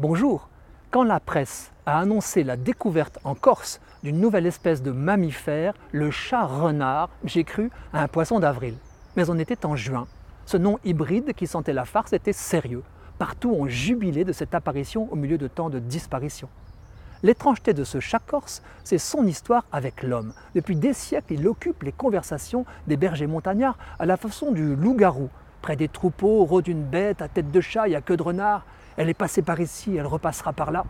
Bonjour. Quand la presse a annoncé la découverte en Corse d'une nouvelle espèce de mammifère, le chat renard, j'ai cru à un poisson d'avril. Mais on était en juin. Ce nom hybride qui sentait la farce était sérieux. Partout on jubilait de cette apparition au milieu de tant de disparitions. L'étrangeté de ce chat corse, c'est son histoire avec l'homme. Depuis des siècles, il occupe les conversations des bergers montagnards à la façon du loup-garou. Près des troupeaux rôde une bête à tête de chat et à queue de renard. Elle est passée par ici, elle repassera par là.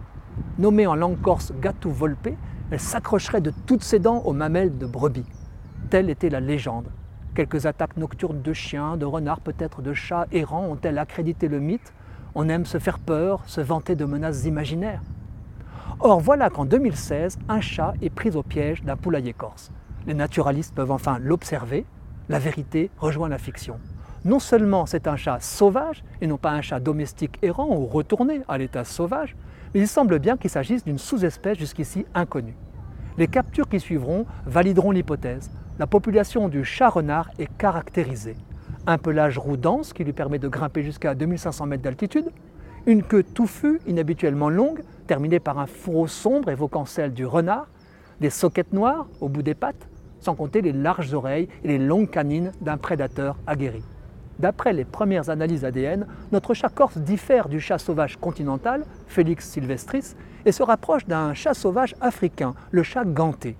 Nommée en langue corse Gatou Volpe, elle s'accrocherait de toutes ses dents aux mamelles de brebis. Telle était la légende. Quelques attaques nocturnes de chiens, de renards, peut-être de chats errants ont-elles accrédité le mythe? On aime se faire peur, se vanter de menaces imaginaires. Or voilà qu'en 2016, un chat est pris au piège d'un poulailler corse. Les naturalistes peuvent enfin l'observer, la vérité rejoint la fiction non seulement c'est un chat sauvage et non pas un chat domestique errant ou retourné à l'état sauvage, mais il semble bien qu'il s'agisse d'une sous-espèce jusqu'ici inconnue. Les captures qui suivront valideront l'hypothèse. La population du chat renard est caractérisée. Un pelage roux dense qui lui permet de grimper jusqu'à 2500 mètres d'altitude, une queue touffue inhabituellement longue, terminée par un fourreau sombre évoquant celle du renard, des soquettes noires au bout des pattes, sans compter les larges oreilles et les longues canines d'un prédateur aguerri. D'après les premières analyses ADN, notre chat corse diffère du chat sauvage continental, Felix sylvestris, et se rapproche d'un chat sauvage africain, le chat ganté.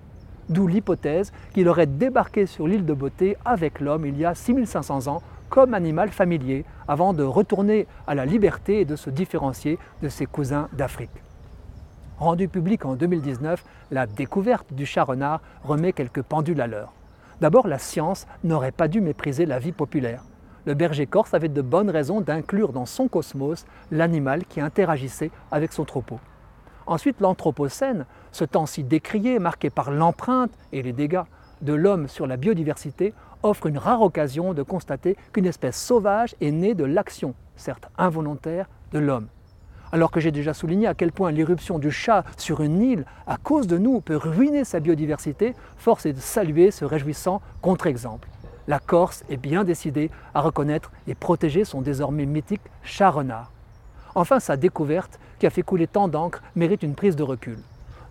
D'où l'hypothèse qu'il aurait débarqué sur l'île de Beauté avec l'homme il y a 6500 ans comme animal familier, avant de retourner à la liberté et de se différencier de ses cousins d'Afrique. Rendu public en 2019, la découverte du chat renard remet quelques pendules à l'heure. D'abord, la science n'aurait pas dû mépriser la vie populaire le berger corse avait de bonnes raisons d'inclure dans son cosmos l'animal qui interagissait avec son troupeau. Ensuite, l'Anthropocène, ce temps si décrié, marqué par l'empreinte et les dégâts de l'homme sur la biodiversité, offre une rare occasion de constater qu'une espèce sauvage est née de l'action, certes involontaire, de l'homme. Alors que j'ai déjà souligné à quel point l'irruption du chat sur une île à cause de nous peut ruiner sa biodiversité, force est de saluer ce réjouissant contre-exemple la Corse est bien décidée à reconnaître et protéger son désormais mythique chat renard. Enfin, sa découverte, qui a fait couler tant d'encre, mérite une prise de recul.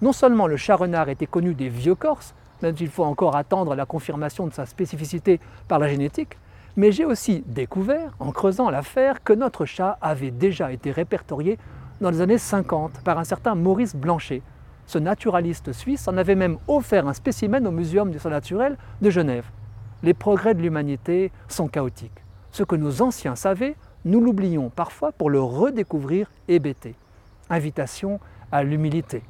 Non seulement le chat renard était connu des vieux Corses, même s'il faut encore attendre la confirmation de sa spécificité par la génétique, mais j'ai aussi découvert, en creusant l'affaire, que notre chat avait déjà été répertorié dans les années 50 par un certain Maurice Blanchet. Ce naturaliste suisse en avait même offert un spécimen au Muséum du sang naturel de Genève les progrès de l'humanité sont chaotiques. Ce que nos anciens savaient, nous l'oublions parfois pour le redécouvrir hébété. Invitation à l'humilité.